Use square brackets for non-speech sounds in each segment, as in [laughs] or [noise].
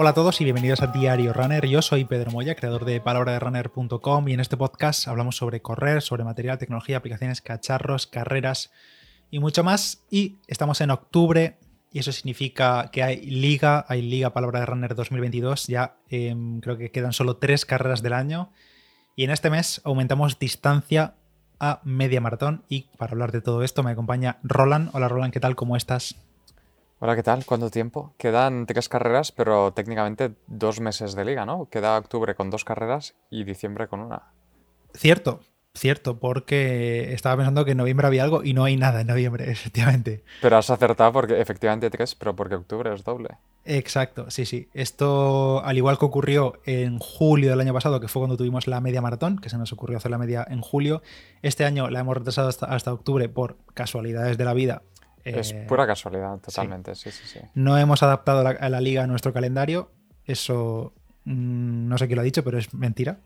Hola a todos y bienvenidos a Diario Runner. Yo soy Pedro Moya, creador de palabraderunner.com y en este podcast hablamos sobre correr, sobre material, tecnología, aplicaciones, cacharros, carreras y mucho más. Y estamos en octubre y eso significa que hay liga, hay liga Palabra de Runner 2022. Ya em, creo que quedan solo tres carreras del año y en este mes aumentamos distancia a media maratón y para hablar de todo esto me acompaña Roland. Hola Roland, ¿qué tal? ¿Cómo estás? Hola, ¿qué tal? ¿Cuánto tiempo? Quedan tres carreras, pero técnicamente dos meses de liga, ¿no? Queda octubre con dos carreras y diciembre con una. Cierto, cierto, porque estaba pensando que en noviembre había algo y no hay nada en noviembre, [laughs] efectivamente. Pero has acertado porque efectivamente tres, pero porque octubre es doble. Exacto, sí, sí. Esto, al igual que ocurrió en julio del año pasado, que fue cuando tuvimos la media maratón, que se nos ocurrió hacer la media en julio, este año la hemos retrasado hasta, octubre por casualidades de la vida es eh, pura casualidad, totalmente, sí, sí, sí. No hemos adaptado a la liga a nuestro calendario, eso mm, no sé quién lo ha dicho, pero es mentira.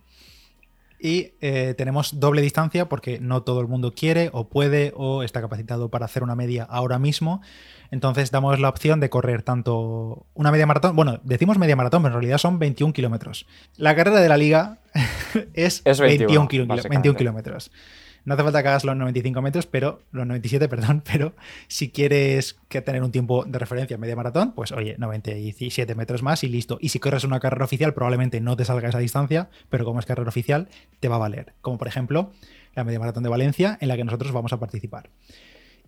Y eh, tenemos doble distancia porque no todo el mundo quiere o puede o está capacitado para hacer una media ahora mismo. Entonces damos la opción de correr tanto una media maratón, bueno, decimos media maratón, pero en realidad son 21 kilómetros. La carrera de la liga [laughs] es, 21, 21 kilómetros. No hace falta que hagas los 95 metros, pero los 97, perdón, [laughs] pero si quieres que tener un tiempo de referencia en media maratón, pues oye, 97 metros más y listo. Y si corres una carrera oficial, probablemente no te salga esa distancia, pero como es carrera oficial, te va a valer. Como por ejemplo la media maratón de Valencia, en la que nosotros vamos a participar.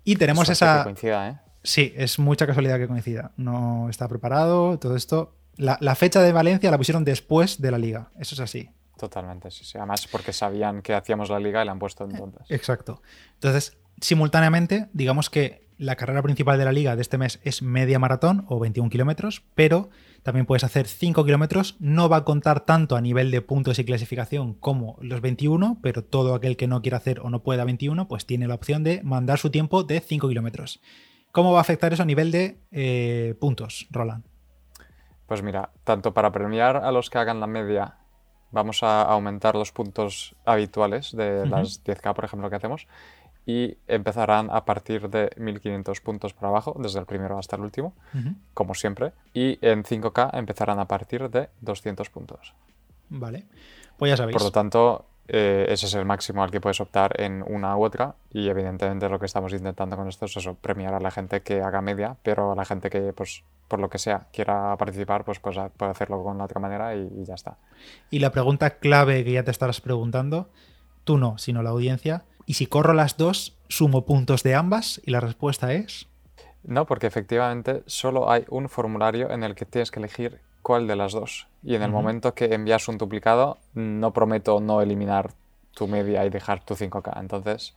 Y tenemos esa. ¿eh? Sí, es mucha casualidad que coincida. No está preparado, todo esto. la fecha de Valencia la pusieron después de la liga. Eso es así. Totalmente, sí, sí. Además, porque sabían que hacíamos la liga y la han puesto entonces. Exacto. Entonces, simultáneamente, digamos que la carrera principal de la liga de este mes es media maratón o 21 kilómetros, pero también puedes hacer 5 kilómetros. No va a contar tanto a nivel de puntos y clasificación como los 21, pero todo aquel que no quiera hacer o no pueda 21, pues tiene la opción de mandar su tiempo de 5 kilómetros. ¿Cómo va a afectar eso a nivel de eh, puntos, Roland? Pues mira, tanto para premiar a los que hagan la media vamos a aumentar los puntos habituales de las 10K, por ejemplo, que hacemos, y empezarán a partir de 1500 puntos para abajo, desde el primero hasta el último, como siempre, y en 5K empezarán a partir de 200 puntos. Vale, pues ya sabéis. Por lo tanto, eh, ese es el máximo al que puedes optar en una u otra y evidentemente lo que estamos intentando con esto es eso, premiar a la gente que haga media, pero a la gente que pues por lo que sea quiera participar pues, pues puede hacerlo con la otra manera y, ya está. Y la pregunta clave que ya te estarás preguntando, tú no, sino la audiencia, ¿y si corro las dos, sumo puntos de ambas? Y la respuesta es... No, porque efectivamente solo hay un formulario en el que tienes que elegir cuál de las dos. Y en el momento que envías un duplicado, no prometo no eliminar tu media y dejar tu 5K. Entonces,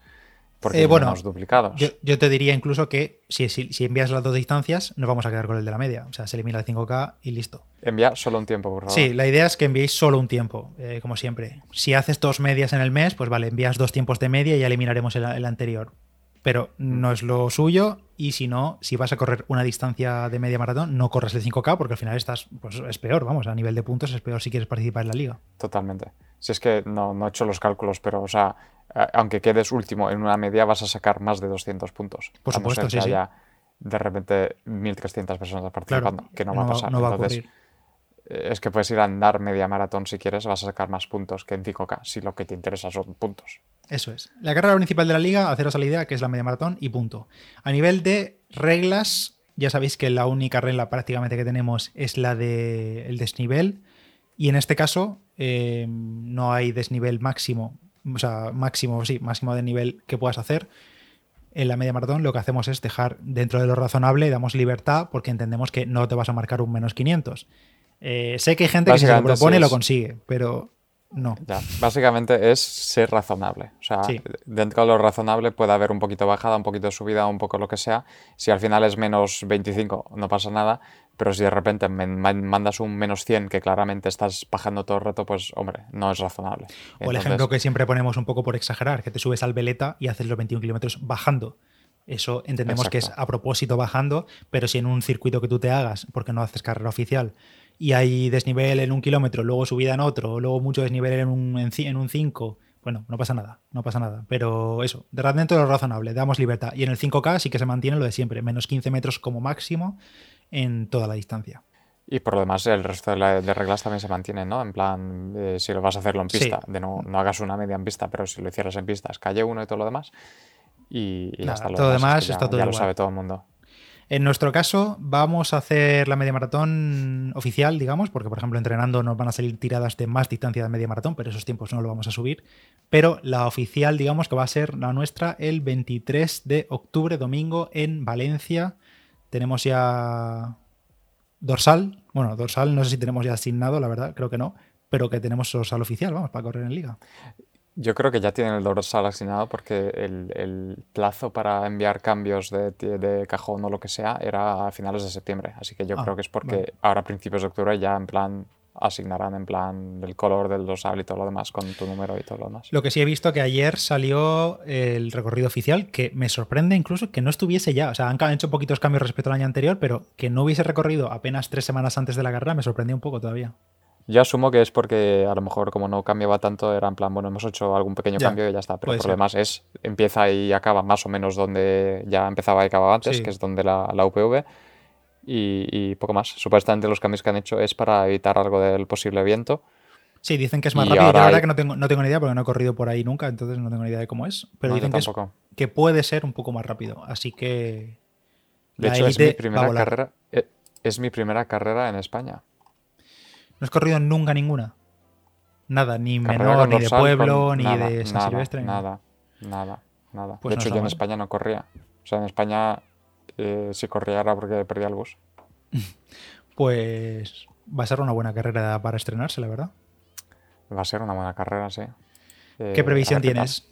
porque eh, bueno, duplicados. Yo, te diría incluso que si, si, envías las dos distancias, nos vamos a quedar con el de la media. O sea, se elimina el 5K y listo. Envía solo un tiempo, por favor. Sí, la idea es que enviéis solo un tiempo, eh, como siempre. Si haces dos medias en el mes, pues vale, envías dos tiempos de media y ya eliminaremos el anterior pero no es lo suyo. Y si no, si vas a correr una distancia de media maratón, no corres el 5K porque al final estás, pues es peor, vamos, a nivel de puntos es peor si quieres participar en la liga. Totalmente. Si es que no, no he hecho los cálculos, pero, o sea, aunque quedes último en una media, vas a sacar más de 200 puntos. Por supuesto, sí, haya de repente 1.300 personas participando, que no va a pasar. No va a ocurrir es que puedes ir a andar media maratón si quieres, vas a sacar más puntos que en 5K, si lo que te interesa son puntos. Eso es. La carrera principal de la liga, haceros a la idea que es la media maratón y punto. A nivel de reglas, ya sabéis que la única regla prácticamente que tenemos es la del desnivel. Y en este caso, eh, no hay desnivel máximo, o sea, máximo, sí, máximo de nivel que puedas hacer. En la media maratón lo que hacemos es dejar dentro de lo razonable, damos libertad porque entendemos que no te vas a marcar un menos 500. Eh, sé que hay gente que se lo propone y lo consigue, pero no. básicamente es ser razonable. O sea, dentro de lo razonable puede haber un poquito bajada, un poquito subida, un poco lo que sea. Si al final es menos 25, no pasa nada. Pero si de repente me mandas un menos 100 que claramente estás bajando todo el rato, pues hombre, no es razonable. O el ejemplo que siempre ponemos un poco por exagerar, que te subes al veleta y haces los 21 kilómetros bajando. Eso entendemos que es a propósito bajando, pero si en un circuito que tú te hagas, porque no haces carrera oficial, y hay desnivel en un kilómetro, luego subida en otro, luego mucho desnivel en un, en, un 5, bueno, no pasa nada, no pasa nada. Pero eso, de dentro de lo razonable, damos libertad. Y en el 5K sí que se mantiene lo de siempre, menos 15 metros como máximo en toda la distancia. Y por lo demás, el resto de, reglas también se mantienen, ¿no? En plan, eh, si lo vas a hacerlo en pista, de no, no hagas una media en pista, pero si lo hicieras en pista, es calle 1 y todo lo demás. Y, y hasta todo demás, está todo ya lo sabe todo el mundo. En nuestro caso, vamos a hacer la media maratón oficial, digamos, porque por ejemplo entrenando nos van a salir tiradas de más distancia de media maratón, pero esos tiempos no lo vamos a subir. Pero la oficial, digamos que va a ser la nuestra el 23 de octubre, domingo, en Valencia. Tenemos ya dorsal. Bueno, dorsal no sé si tenemos ya asignado, la verdad, creo que no. Pero que tenemos dorsal oficial, vamos, para correr en liga. Yo creo que ya tienen el dorsal asignado porque el, plazo para enviar cambios de, cajón o lo que sea era a finales de septiembre. Así que yo ah, creo que es porque ahora a principios de octubre ya en plan asignarán en plan el color del dorsal y todo lo demás con tu número y todo lo demás. Lo que sí he visto que ayer salió el recorrido oficial, que me sorprende incluso que no estuviese ya. O sea, han hecho poquitos cambios respecto al año anterior, pero que no hubiese recorrido apenas tres semanas antes de la carrera me sorprendió un poco todavía. Yo asumo que es porque a lo mejor como no cambiaba tanto, era en plan, bueno, hemos hecho algún pequeño cambio y ya está. Pero el problema es, empieza y acaba más o menos donde ya empezaba y acababa antes, que es donde la, la UPV. Y, poco más. Supuestamente los cambios que han hecho es para evitar algo del posible viento. Sí, dicen que es más rápido. La verdad que no tengo, no tengo ni idea porque no he corrido por ahí nunca, entonces no tengo ni idea de cómo es. Pero dicen que, que, puede ser un poco más rápido. Así que. De hecho, es mi primera carrera. Eh, es mi primera carrera en España. ¿No has corrido nunca ninguna? Nada, ni menor, ni de pueblo, ni de San Silvestre. Nada, nada, nada. Pues de hecho, yo en España no corría. O sea, en España eh, si corría era porque perdía el bus. [laughs] pues va a ser una buena carrera para estrenarse, la verdad. Va a ser una buena carrera, sí. ¿Qué previsión tienes?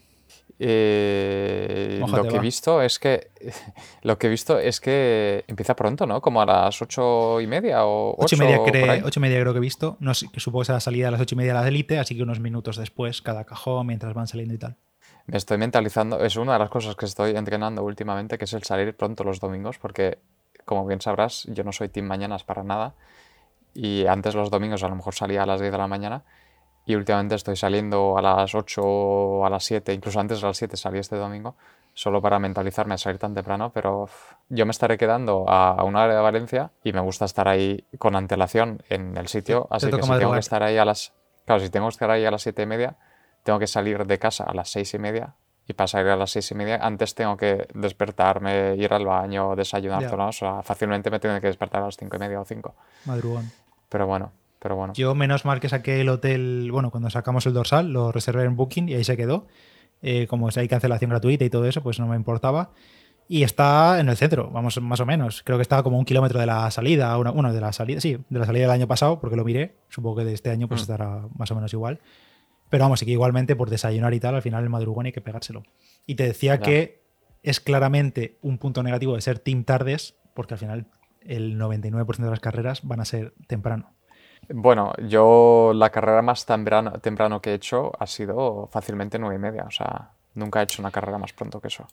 Eh, lo que he visto es que [laughs] lo que he visto es que empieza pronto, ¿no? Como a las ocho y media o ocho, y media, ocho y media creo que he visto. No que supongo que será salida a las ocho y media de la élite, así que unos minutos después cada cajón mientras van saliendo y tal. Me estoy mentalizando, es una de las cosas que estoy entrenando últimamente, que es el salir pronto los domingos, porque como bien sabrás, yo no soy team mañanas para nada. Y antes los domingos a lo mejor salía a las 10 de la mañana y últimamente estoy saliendo a las 8 o a las 7, incluso antes de las 7 salí este domingo, solo para mentalizarme a salir tan temprano, pero yo me estaré quedando a, una hora de Valencia y me gusta estar ahí con antelación en el sitio, así que si tengo que estar ahí a las... Claro, si tengo que estar ahí a las 7 y media, tengo que salir de casa a las 6 y media y para salir a las 6 y media, antes tengo que despertarme, ir al baño, desayunar, todo, o sea, fácilmente me tengo que despertar a las 5 y media o 5. Madrugón. Pero bueno, bueno. Yo, menos mal que saqué el hotel, bueno, cuando sacamos el dorsal, lo reservé en Booking y ahí se quedó. Eh, como si hay cancelación gratuita y todo eso, pues no me importaba. Y está en el centro, vamos, más o menos. Creo que estaba como un kilómetro de la salida, una, de la salida, sí, de la salida del año pasado, porque lo miré. Supongo que de este año pues mm. estará más o menos igual. Pero vamos, sí que igualmente por desayunar y tal, al final el madrugón hay que pegárselo. Y te decía que es claramente un punto negativo de ser team tardes, porque al final el 99% de las carreras van a ser temprano. Bueno, yo la carrera más temprano, temprano que he hecho ha sido fácilmente nueve y media. O sea, nunca he hecho una carrera más pronto que eso.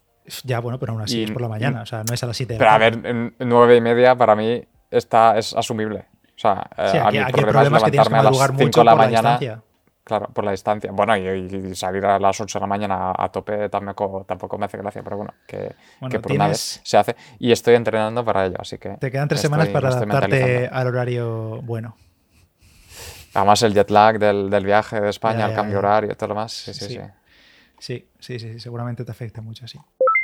Ya, bueno, pero aún así es por la mañana. O sea, no es a las siete. Pero a ver, nueve y media para mí está, es asumible. O sea, eh, a mí el problema es levantarme a las 5 de la mañana. Claro, por la distancia. Bueno, y, salir a las 8 de la mañana a tope tampoco, tampoco me hace gracia, pero bueno, que, por una vez se hace. Y estoy entrenando para ello, así que. Te quedan tres semanas para adaptarte al horario bueno. Además, el jet lag del, del viaje de España, el cambio horario y todo lo más. Sí sí, sí sí sí. sí, seguramente te afecta mucho, sí.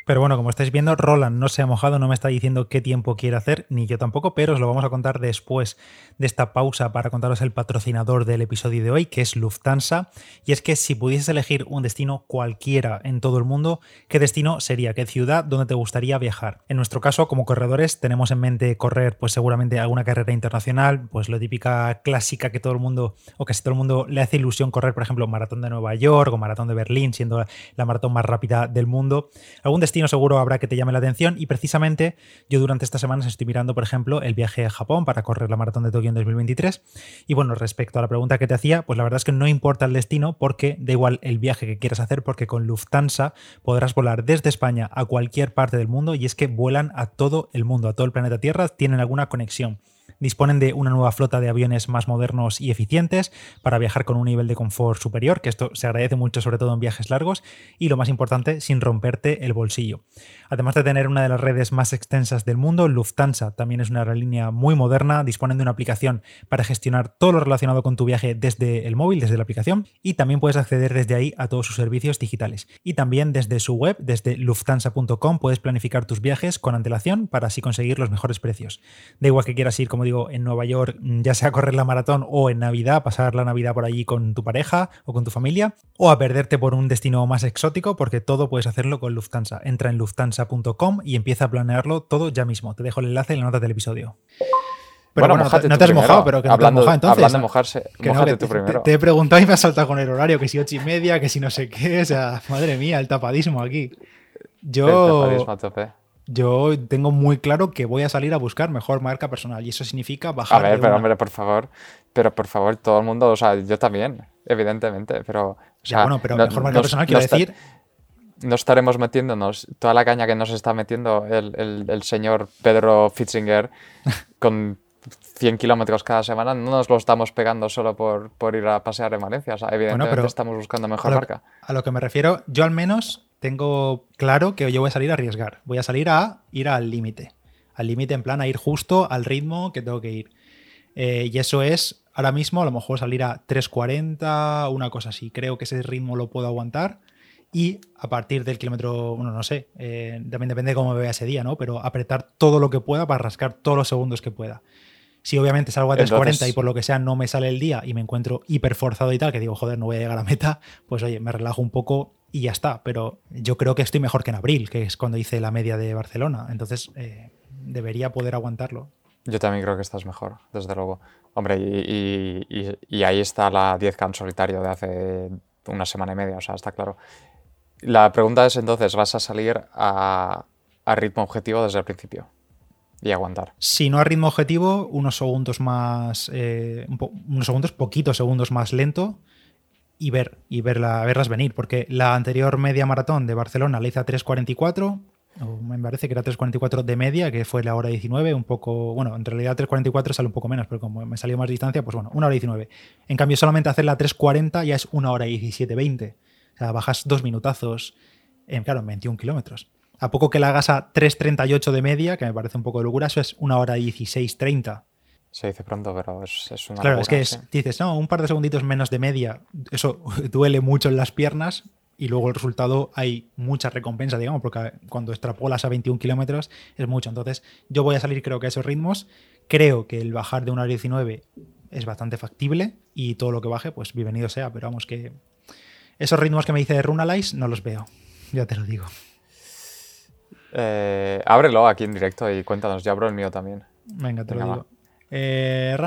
Pero bueno, como estáis viendo, Roland no se ha mojado, no me está diciendo qué tiempo quiere hacer, ni yo tampoco, pero os lo vamos a contar después de esta pausa para contaros el patrocinador del episodio de hoy, que es Lufthansa. Y es que si pudieses elegir un destino cualquiera en todo el mundo, ¿qué destino sería? ¿Qué ciudad? ¿Dónde te gustaría viajar? En nuestro caso, como corredores, tenemos en mente correr, pues seguramente alguna carrera internacional, pues lo típica clásica que todo el mundo, o casi todo el mundo le hace ilusión correr, por ejemplo, maratón de Nueva York o maratón de Berlín, siendo la maratón más rápida del mundo. Algún destino seguro habrá que te llame la atención y precisamente yo durante estas semanas estoy mirando, por ejemplo, el viaje a Japón para correr la maratón de Tokio en 2023. Y bueno, respecto a la pregunta que te hacía, pues la verdad es que no importa el destino porque da igual el viaje que quieras hacer porque con Lufthansa podrás volar desde España a cualquier parte del mundo y es que vuelan a todo el mundo, a todo el planeta Tierra, tienen alguna conexión Disponen de una nueva flota de aviones más modernos y eficientes para viajar con un nivel de confort superior, que esto se agradece mucho sobre todo en viajes largos, y lo más importante, sin romperte el bolsillo. Además de tener una de las redes más extensas del mundo, Lufthansa también es una aerolínea muy moderna, disponen de una aplicación para gestionar todo lo relacionado con tu viaje desde el móvil, desde la aplicación, y también puedes acceder desde ahí a todos sus servicios digitales. Y también desde su web, desde lufthansa.com, puedes planificar tus viajes con antelación para así conseguir los mejores precios. Da igual que quieras ir, como digo, en Nueva York, mm, ya sea correr la maratón o en Navidad, pasar la Navidad por allí con tu pareja o con tu familia, o a perderte por un destino más exótico, porque todo puedes hacerlo con Lufthansa. Entra en lufthansa.com y empieza a planearlo todo ya mismo. Te dejo el enlace en la nota del episodio. Pero bueno, no te has mojado, pero que no hablando, te has mojado entonces. Hablando de mojarse, mojate tú te, primero. Te, he preguntado y me has saltado con el horario, que si ocho y media, que si no sé qué. O sea, [laughs] madre mía, el tapadismo aquí. Yo. El tapadismo a tope. Yo tengo muy claro que voy a salir a buscar mejor marca personal y eso significa bajar. A ver, pero una. hombre, por favor. Pero por favor, todo el mundo, o sea, yo también, evidentemente, pero. O Ya, bueno, pero no- mejor marca personal quiero decir. No estaremos metiéndonos toda la caña que nos está metiendo el, el- el señor Pedro Fitzinger [laughs] con 100 kilómetros cada semana. No nos lo estamos pegando solo por, por ir a pasear en Valencia. O sea, evidentemente pero estamos buscando A mejor lo, marca. a lo que me refiero, yo al menos tengo claro que yo voy a salir a arriesgar. Voy a salir a ir al límite. Al límite, en plan, a ir justo al ritmo que tengo que ir. Eh, y eso es, ahora mismo, a lo mejor salir a 3.40, una cosa así. Creo que ese ritmo lo puedo aguantar. Y a partir del kilómetro, bueno, no sé, eh, también depende de cómo me vea ese día, ¿no? Pero apretar todo lo que pueda para rascar todos los segundos que pueda. Si obviamente salgo a 3.40 Entonces- y por lo que sea no me sale el día y me encuentro hiper forzado y tal, que digo, joder, no voy a llegar a meta, pues oye, me relajo un poco y ya está. Pero yo creo que estoy mejor que en abril, que es cuando hice la media de Barcelona. Entonces eh, debería poder aguantarlo. Yo también creo que estás mejor, desde luego. Hombre, y, y- y- y ahí está la 10K en solitario de hace una semana y media, o sea, está claro. La pregunta es entonces, ¿vas a salir a, a ritmo objetivo desde el principio? Y aguantar. Si no a ritmo objetivo, unos segundos más, eh, un unos segundos, poquitos segundos más lento y ver y verla, verlas venir, porque la anterior media maratón de Barcelona la hice a 3.44, o me parece que era 3.44 de media, que fue la hora 19, un poco, bueno, en realidad 3.44 sale un poco menos, pero como me salió más distancia, pues bueno, una hora 19. En cambio, solamente hacerla a 3.40 ya es una hora 17.20. O sea, bajas dos minutazos, en, claro, en 21 kilómetros. A poco que la hagas a 3.38 de media, que me parece un poco de locura, eso es una hora 16.30. Se dice pronto, pero es, es una Claro, es que es, sí. dices, no, un par de segunditos menos de media, eso [laughs] duele mucho en las piernas y luego el resultado hay mucha recompensa, digamos, porque cuando extrapolas a 21 kilómetros es mucho. Entonces, yo voy a salir creo que a esos ritmos. Creo que el bajar de una hora 19 es bastante factible y todo lo que baje, pues bienvenido sea, pero vamos que esos ritmos que me dice Runalize no los veo, ya te lo digo. Eh, ábrelo aquí en directo y cuéntanos, ya abro el mío también. Venga, te Venga, lo va. Eh,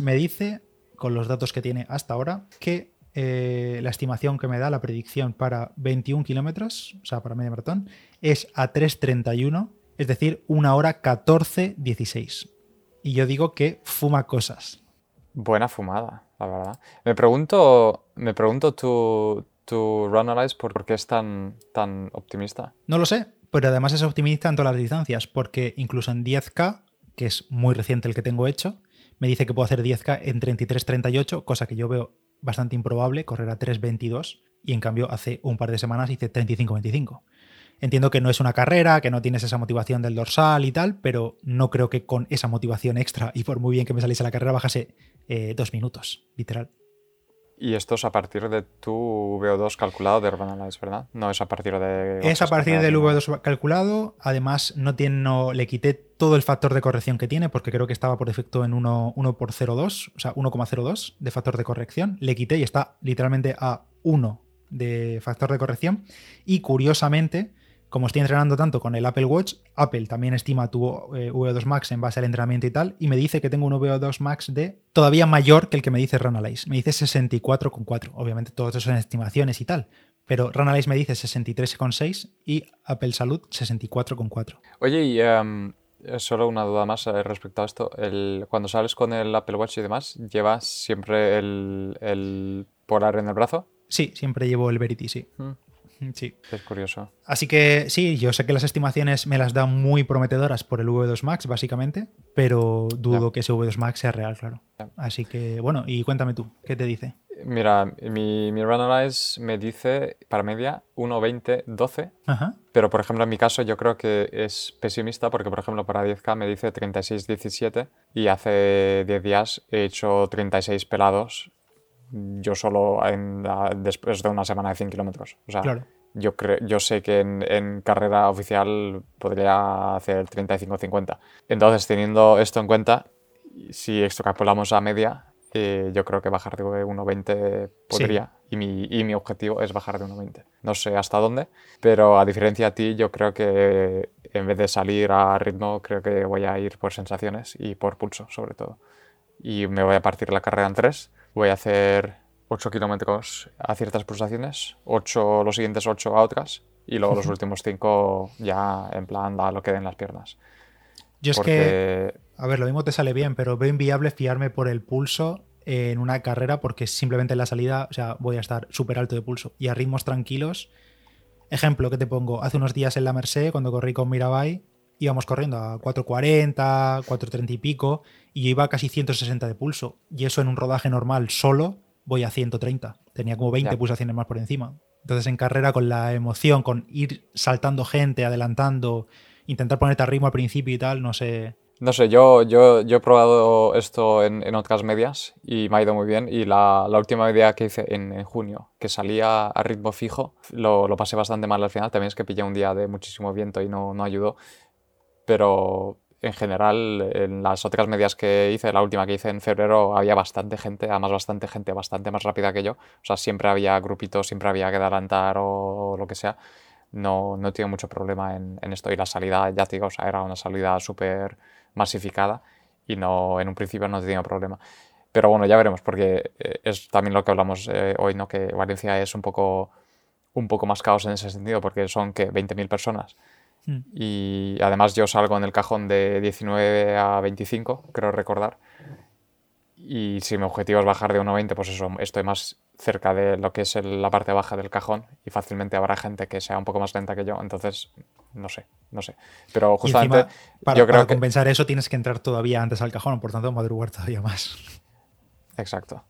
me dice, con los datos que tiene hasta ahora, que eh, la estimación que me da, la predicción para 21 kilómetros, o sea, para media maratón, es a 3.31, es decir, una hora 14.16. Y yo digo que fuma cosas. Buena fumada, la verdad. Me pregunto, me pregunto tu, tu Runalyze por qué es tan, tan optimista. No lo sé, pero además es optimista en todas las distancias, porque incluso en 10K, que es muy reciente el que tengo hecho, me dice que puedo hacer 10K en 33.38, cosa que yo veo bastante improbable, correr a 3.22, y en cambio hace un par de semanas hice 35.25. Entiendo que no es una carrera, que no tienes esa motivación del dorsal y tal, pero no creo que con esa motivación extra y por muy bien que me saliese la carrera bajase eh, dos minutos, literal. Y esto es a partir de tu VO2 calculado de Runalyze, ¿verdad? No es a partir de... Es a partir del ni nada. V2 calculado. Además, no, tiene, no le quité todo el factor de corrección que tiene, porque creo que estaba por defecto en 1, 1 por 0,2, o sea, 1,02 de factor de corrección. Le quité y está literalmente a 1 de factor de corrección. Y curiosamente, como estoy entrenando tanto con el Apple Watch, Apple también estima tu eh, VO2 Max en base al entrenamiento y tal, y me dice que tengo un VO2 Max de todavía mayor que el que me dice Runalyze. Me dice 64,4. Obviamente, todo eso son estimaciones y tal. Pero Runalyze me dice 63,6 y Apple Salud 64,4. Oye, y eh, solo una duda más eh, respecto a esto. El, cuando sales con el Apple Watch y demás, ¿llevas siempre el, el Polar en el brazo? Sí, siempre llevo el Verity, sí. Mm. Sí. Es curioso. Así que sí, yo sé que las estimaciones me las dan muy prometedoras por el V2 Max, básicamente, pero dudo que ese V2 Max sea real, claro. Así que, bueno, y cuéntame tú, ¿qué te dice? Mira, mi, mi Runalize me dice para media 1.20, 12. Ajá. Pero, por ejemplo, en mi caso yo creo que es pesimista porque, por ejemplo, para 10K me dice 36, 17 y hace 10 días he hecho 36 pelados yo solo en la- después de una semana de 100 kilómetros. O sea, Claro. yo, yo sé que en, en carrera oficial podría hacer 35-50. Entonces, teniendo esto en cuenta, si extrapolamos a media, eh, yo creo que bajar de 1.20 podría. Y, mi, y mi objetivo es bajar de 1.20. No sé hasta dónde, pero a diferencia de ti, yo creo que en vez de salir a ritmo, creo que voy a ir por sensaciones y por pulso, sobre todo. Y me voy a partir la carrera en tres. Voy a hacer 8 kilómetros a ciertas pulsaciones, 8, los siguientes 8 a otras, y luego los últimos 5 ya en plan a lo que den las piernas. Yo es que, a ver, lo mismo te sale bien, pero veo inviable fiarme por el pulso en una carrera porque simplemente en la salida, o sea, voy a estar súper alto de pulso y a ritmos tranquilos. Ejemplo que te pongo, hace unos días en la Merced, cuando corrí con Mirabai, íbamos corriendo a 4.40, 4.30 y pico, y yo iba a casi 160 de pulso. Y eso en un rodaje normal solo voy a 130. Tenía como 20 Ya. pulsaciones más por encima. Entonces en carrera con la emoción, con ir saltando gente, adelantando, intentar ponerte a ritmo al principio y tal, no sé. No sé, yo, yo, yo he probado esto en, en otras medias y me ha ido muy bien. Y la, la última media que hice en, en junio, que salía a ritmo fijo, lo, lo pasé bastante mal al final. También es que pillé un día de muchísimo viento y no, no ayudó. Pero en general, en las otras medias que hice, la última que hice en febrero, había bastante gente, además bastante gente bastante más rápida que yo. O sea, siempre había grupitos, siempre había que adelantar o, lo que sea. No, no he tenido mucho problema en, en esto. Y la salida, ya te digo, o sea, era una salida súper masificada y no, en un principio no tenido problema. Pero bueno, ya veremos, porque eh, es también lo que hablamos eh, hoy, ¿no? Que Valencia es un poco, un poco más caos en ese sentido, porque son que 20.000 personas. Hmm. Y además yo salgo en el cajón de 19 a 25, creo recordar. Y si mi objetivo es bajar de 1,20, pues eso, estoy más cerca de lo que es el- la parte baja del cajón y fácilmente habrá gente que sea un poco más lenta que yo. Entonces, no sé, no sé. Pero justamente encima, para, yo creo para que... compensar eso tienes que entrar todavía antes al cajón, por tanto madrugar todavía más. Exacto.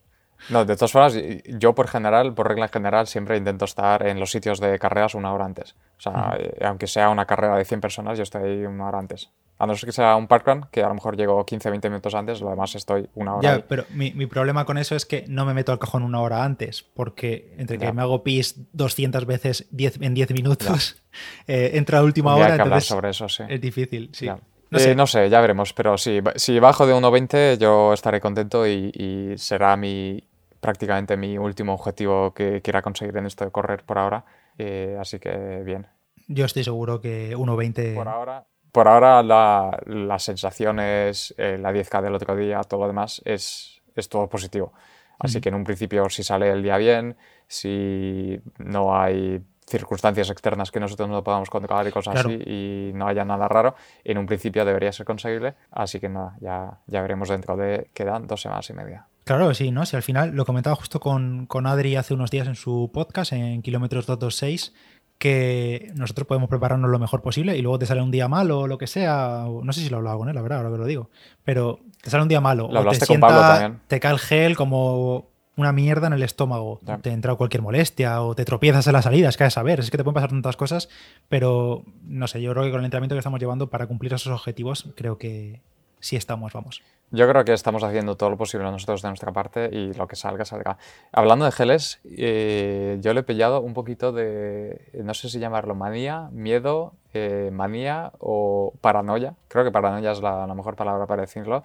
No, de todas formas, yo por general, por regla general, siempre intento estar en los sitios de carreras una hora antes. O sea, eh, aunque sea una carrera de 100 personas, yo estoy ahí una hora antes. A no ser que sea un parkrun, que a lo mejor llego 15-20 minutos antes, lo demás estoy una hora Ya, ahí. pero mi, mi problema con eso es que no me meto al cajón una hora antes, porque entre que Ya. me hago pis 200 veces 10 en 10 minutos, [laughs] eh, entro a última hora, hay que hablar entonces sobre eso, sí. es difícil. Sí. Ya. No Eh, sé. no sé, ya veremos, pero sí, si bajo de 1.20 yo estaré contento y, y será mi prácticamente mi último objetivo que quiera conseguir en esto de correr por ahora. Eh, así que bien. Yo estoy seguro que 1.20. Por ahora, por ahora la, las sensaciones, eh, la 10K del otro día, todo lo demás es, es todo positivo. Así que en un principio si sale el día bien, si no hay circunstancias externas que nosotros no podamos controlar y cosas Claro. así y no haya nada raro, en un principio debería ser conseguible. Así que nada, ya, ya veremos dentro de, quedan dos semanas y media. Claro, sí, ¿no? Si al final lo comentaba justo con, con Adri hace unos días en su podcast, en Kilómetros 226, que nosotros podemos prepararnos lo mejor posible y luego te sale un día malo o lo que sea. No sé si lo he hablado con él, la verdad, ahora que lo digo. Pero te sale un día malo. Lo o te hablaste con Pablo también. Te cae el gel como una mierda en el estómago. Ya. Te entra cualquier molestia o te tropiezas en la salida. Es que a saber, es que te pueden pasar tantas cosas. Pero no sé, yo creo que con el entrenamiento que estamos llevando para cumplir esos objetivos, creo que sí estamos, vamos. Yo creo que estamos haciendo todo lo posible nosotros de nuestra parte y lo que salga, salga. Hablando de geles, eh, yo le he pillado un poquito de, no sé si llamarlo manía, miedo, eh, manía o paranoia. Creo que paranoia es la, la mejor palabra para decirlo.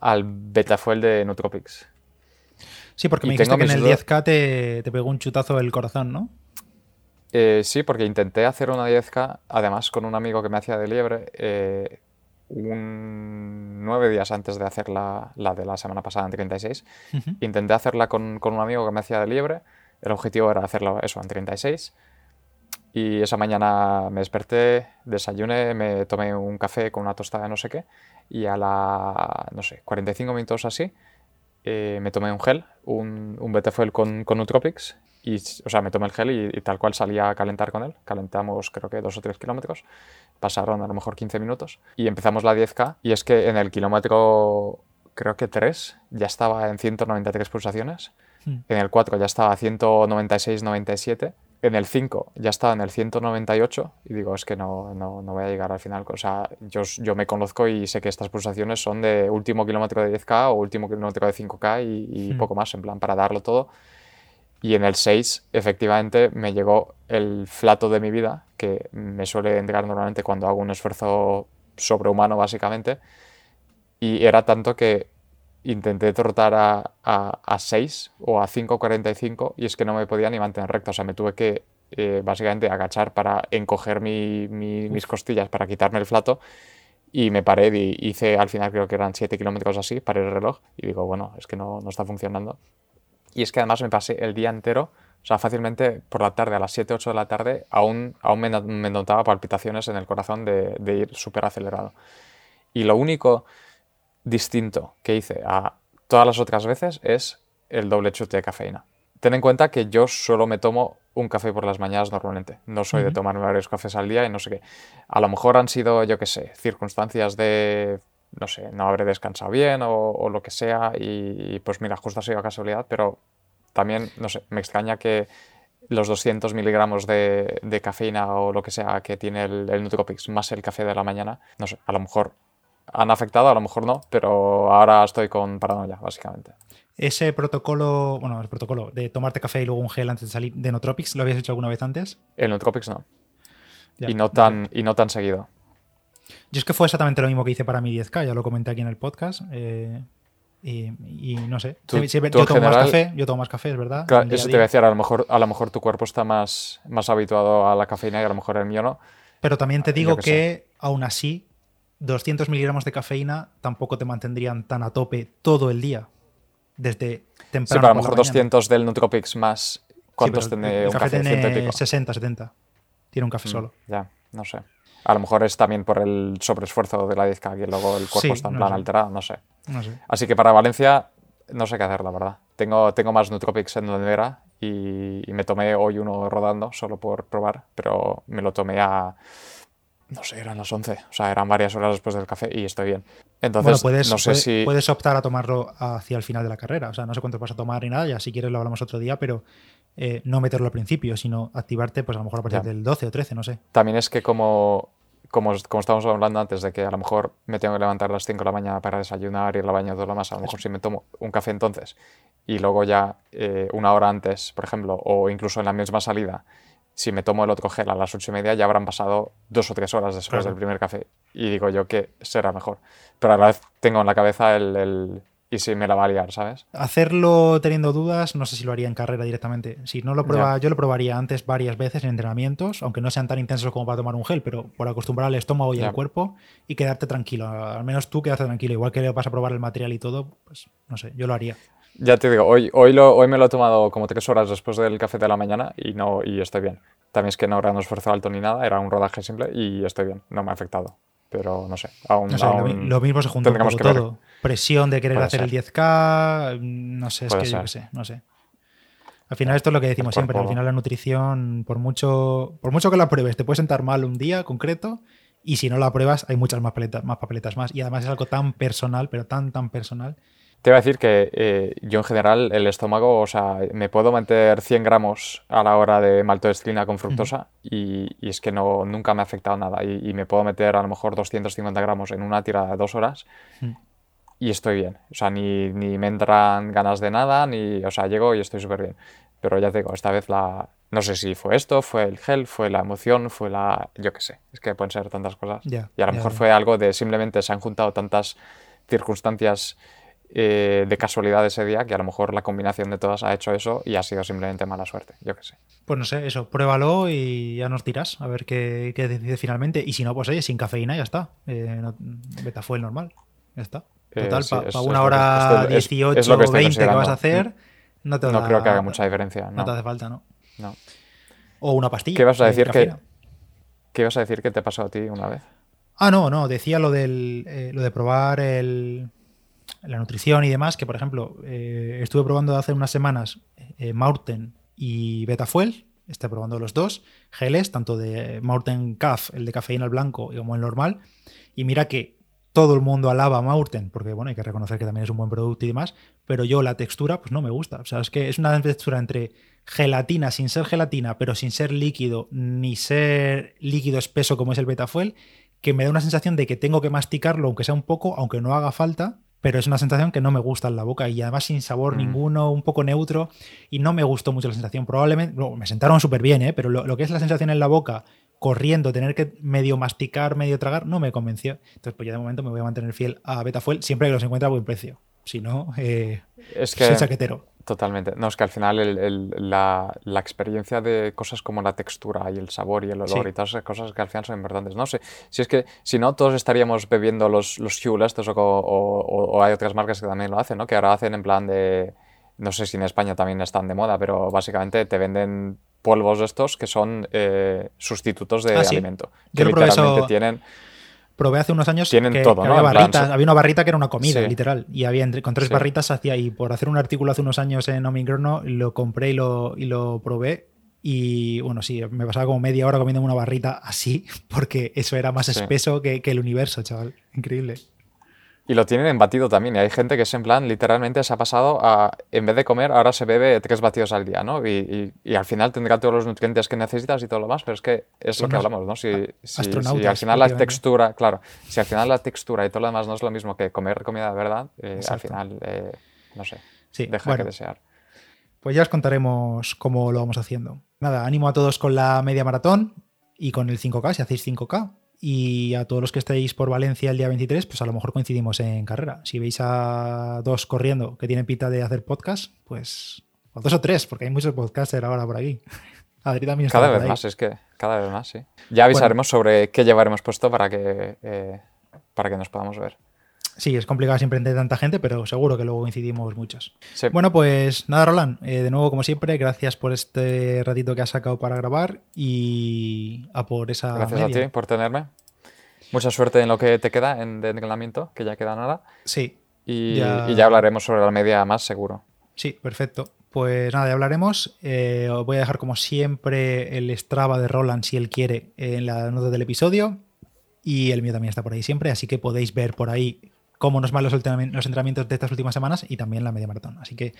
Al Betafuel de Nootropics. Sí, porque me dijiste que en el dudas- 10K te, te pegó un chutazo del corazón, ¿no? Eh, sí, porque intenté hacer una 10K, además con un amigo que me hacía de liebre, eh, un nueve días antes de hacer la, la de la semana pasada en 36. Ujú. Intenté hacerla con, con un amigo que me hacía de liebre. El objetivo era hacerlo eso en 36. Y esa mañana me desperté, desayuné, me tomé un café con una tostada de no sé qué. Y a la, no sé, 45 minutos así, eh, me tomé un gel, un, un Betefel con, con Nootropics. y, o sea, me tomé el gel y, tal cual salía a calentar con él. Calentamos creo que dos o tres kilómetros. Pasaron a lo mejor 15 minutos y empezamos la 10K. Y es que en el kilómetro, creo que 3, ya estaba en 193 pulsaciones. Hmm. En el 4 ya estaba a 196-97 en el 5 ya estaba en el 198 y digo, es que no, no, no, voy a llegar al final. O sea, yo, yo me conozco y sé que estas pulsaciones son de último kilómetro de 10K o último kilómetro de 5K y, hmm. poco más, en plan, para darlo todo. Y en el 6, efectivamente, me llegó el flato de mi vida, que me suele entregar normalmente cuando hago un esfuerzo sobrehumano, básicamente. Y era tanto que intenté trotar a, a, 6 o a 5.45 y es que no me podía ni mantener recto. O sea, me tuve que eh, básicamente agachar para encoger mis costillas para quitarme el flato y me paré y hice al final creo que eran 7 kilómetros así, paré el reloj y digo, bueno, es que no, no está funcionando. Y es que además me pasé el día entero, o sea, fácilmente por la tarde, a las 7, 8 de la tarde, aún, aún me, me notaba palpitaciones en el corazón de, de ir súper acelerado. Y lo único distinto que hice a todas las otras veces es el doble chute de cafeína. Ten en cuenta que yo solo me tomo un café por las mañanas normalmente. No soy de tomarme varios cafés al día y no sé qué. A lo mejor han sido, yo qué sé, circunstancias de, no sé, no habré descansado bien o, lo que sea y, pues mira, justo ha sido casualidad, pero también, no sé, me extraña que los 200 miligramos de, cafeína o lo que sea que tiene el, el Nutricopix más el café de la mañana, no sé, a lo mejor han afectado, a lo mejor no, pero ahora estoy con paranoia, básicamente. Ese protocolo, bueno, el protocolo de tomarte café y luego un gel antes de salir de Nootropics, ¿lo habías hecho alguna vez antes? El Nootropics no. y, no tan, y no tan seguido. Yo es que fue exactamente lo mismo que hice para mi 10K, ya lo comenté aquí en el podcast. Eh, y, no sé. yo tomo más café, yo tomo más café, es verdad. eso te voy a decir, a lo, mejor, a lo mejor tu cuerpo está más, más habituado a la cafeína y a lo mejor el mío no. Pero también te digo que aún así 200 miligramos de cafeína tampoco te mantendrían tan a tope todo el día. Desde temprano. Sí, pero a lo mejor 200 del Nootropics más. ¿Cuántos tiene un café? tiene 60, 70. Tiene un café mm, solo. Ya, no sé. A lo mejor es también por el sobreesfuerzo de la 10K que luego el cuerpo está en plan alterado, no sé. no sé. Así que para Valencia no sé qué hacer, la verdad. Tengo, tengo más Nootropics en donde era y me tomé hoy uno rodando solo por probar, pero me lo tomé a no sé, eran las 11. O sea, eran varias horas después del café y estoy bien. Entonces, puedes, no sé si... puedes optar a tomarlo hacia el final de la carrera. O sea, no sé cuánto vas a tomar ni nada, ya si quieres lo hablamos otro día, pero eh, no meterlo al principio, sino activarte, pues a lo mejor a partir del 12 o 13, no sé. También es que como, como, como estábamos hablando antes de que a lo mejor me tengo que levantar a las 5 de la mañana para desayunar, ir al baño todo lo más, a lo mejor si me tomo un café entonces y luego ya eh, una hora antes, por ejemplo, o incluso en la misma salida, si me tomo el otro gel a las ocho y media, ya habrán pasado dos o tres horas después del primer café. Y digo yo que será mejor. Pero a la vez tengo en la cabeza el, y si me la va a liar, ¿sabes? Hacerlo teniendo dudas, no sé si lo haría en carrera directamente. Si no lo prueba, yo lo probaría antes varias veces en entrenamientos, aunque no sean tan intensos como para tomar un gel, pero por acostumbrar al estómago y al cuerpo y quedarte tranquilo. Al menos tú quedarte tranquilo. Igual que vas a probar el material y todo, pues no sé, yo lo haría. Ya te digo, hoy, hoy, lo, hoy me lo he tomado como tres horas después del café de la mañana y, no, y estoy bien. También es que no era un esfuerzo alto ni nada, era un rodaje simple y estoy bien, no me ha afectado. Pero no sé, aún, lo, mismo se junta con todo. Presión de querer hacer el 10K, no sé, es que yo sé, no sé. Al final esto es lo que decimos siempre, al final la nutrición, por mucho, por mucho que la pruebes, te puede sentar mal un día concreto y si no la pruebas hay muchas más más papeletas más. Y además es algo tan personal, pero tan, tan personal, te iba a decir que eh, yo en general el estómago, o sea, me puedo meter 100 gramos a la hora de maltodextrina con fructosa y, es que no, nunca me ha afectado nada. Y, me puedo meter a lo mejor 250 gramos en una tirada de dos horas y estoy bien. O sea, ni, ni, me entran ganas de nada, ni, o sea, llego y estoy súper bien. Pero ya te digo, esta vez la... No sé si fue esto, fue el gel, fue la emoción, fue la... Yo qué sé, es que pueden ser tantas cosas. y a lo mejor fue algo de simplemente se han juntado tantas circunstancias eh, de casualidad ese día, que a lo mejor la combinación de todas ha hecho eso y ha sido simplemente mala suerte, yo qué sé. Pues no sé, eso, pruébalo y ya nos dirás a ver qué, qué decide finalmente. Y si no, pues oye, sin cafeína ya está. Eh, fue el normal, ya está. Eh, Total, para una hora 18 o 20 que vas a hacer, no te No creo que haga mucha diferencia. No, te hace falta, ¿no? No. O una pastilla. ¿Qué vas a decir que, ¿Qué vas a decir que te pasó a ti una vez? Ah, no, no, decía lo, del, lo de probar el, la nutrición y demás, que por ejemplo, eh, estuve probando hace unas semanas eh, Maurten y Betafuel. Estoy probando los dos. Geles, tanto de Mountain Caf, el de cafeína al blanco, como el normal. Y mira que todo el mundo alaba Maurten, porque bueno, hay que reconocer que también es un buen producto y demás, pero yo la textura, pues no me gusta. O sea, es que es una textura entre gelatina sin ser gelatina, pero sin ser líquido, ni ser líquido espeso como es el Betafuel, que me da una sensación de que tengo que masticarlo, aunque sea un poco, aunque no haga falta, pero es una sensación que no me gusta en la boca y además sin sabor mm. ninguno, un poco neutro y no me gustó mucho la sensación. Probablemente, me sentaron súper bien, ¿eh? pero lo, que es la sensación en la boca, corriendo, tener que medio masticar, medio tragar, no me convenció. Entonces, pues ya de momento me voy a mantener fiel a Betafuel siempre que los encuentre a buen precio. Si no, eh, es que, soy chaquetero. Totalmente. No, es que al final la, experiencia de cosas como la textura y el sabor y el olor y todas esas cosas que al final son importantes. No sé, si es que si no, todos estaríamos bebiendo los, los estos o, o, hay otras marcas que también lo hacen, ¿no? Que ahora hacen en plan de... No sé si en España también están de moda, pero básicamente te venden polvos estos que son eh, sustitutos de ah, alimento. Que literalmente tienen probé hace unos años que, había barritas, había una barrita que era una comida, literal. Y había entre, con tres barritas hacía, y por hacer un artículo hace unos años en Omingrono, lo compré y lo, y lo probé. Y bueno, sí, me pasaba como media hora comiendo una barrita así, [laughs] porque eso era más espeso que, que el universo, chaval. Increíble. Y lo tienen en batido también. Y hay gente que es en plan, literalmente se ha pasado a, en vez de comer, ahora se bebe tres batidos al día, ¿no? Y, y, al final tendrá todos los nutrientes que necesitas y todo lo más, pero es que es lo que hablamos, ¿no? Si, si, al final la textura, claro, si al final la textura y todo lo demás no es lo mismo que comer comida de verdad, eh, al final, eh, no sé, deja que desear. Pues ya os contaremos cómo lo vamos haciendo. Nada, ánimo a todos con la media maratón y con el 5K, si hacéis 5K. Y a todos los que estéis por Valencia el día 23, pues a lo mejor coincidimos en carrera. Si veis a dos corriendo que tienen pinta de hacer podcast, pues. O dos o tres, porque hay muchos podcasters ahora por aquí. [laughs] Adri también está Cada vez más, es que cada vez más, sí. Ya avisaremos sobre qué llevaremos puesto para que, eh, para que nos podamos ver. Sí, es complicado siempre entre tanta gente, pero seguro que luego coincidimos muchos. Bueno, pues nada, Roland, eh, de nuevo, como siempre, gracias por este ratito que has sacado para grabar y a por esa. Gracias a ti por tenerme. Mucha suerte en lo que te queda en de entrenamiento, que ya queda nada. Sí. Y ya... hablaremos sobre la media más seguro. Sí, perfecto. Pues nada, ya hablaremos. Eh, os voy a dejar como siempre el Strava de Roland, si él quiere, en la nota del episodio. Y el mío también está por ahí siempre, así que podéis ver por ahí cómo nos van los, entrenamientos de estas últimas semanas y también la media maratón. Así que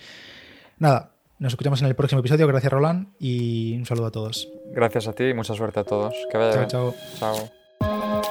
nada, nos escuchamos en el próximo episodio. Gracias, Roland, y un saludo a todos. Gracias a ti y mucha suerte a todos. Que vaya chao, chao. Chao.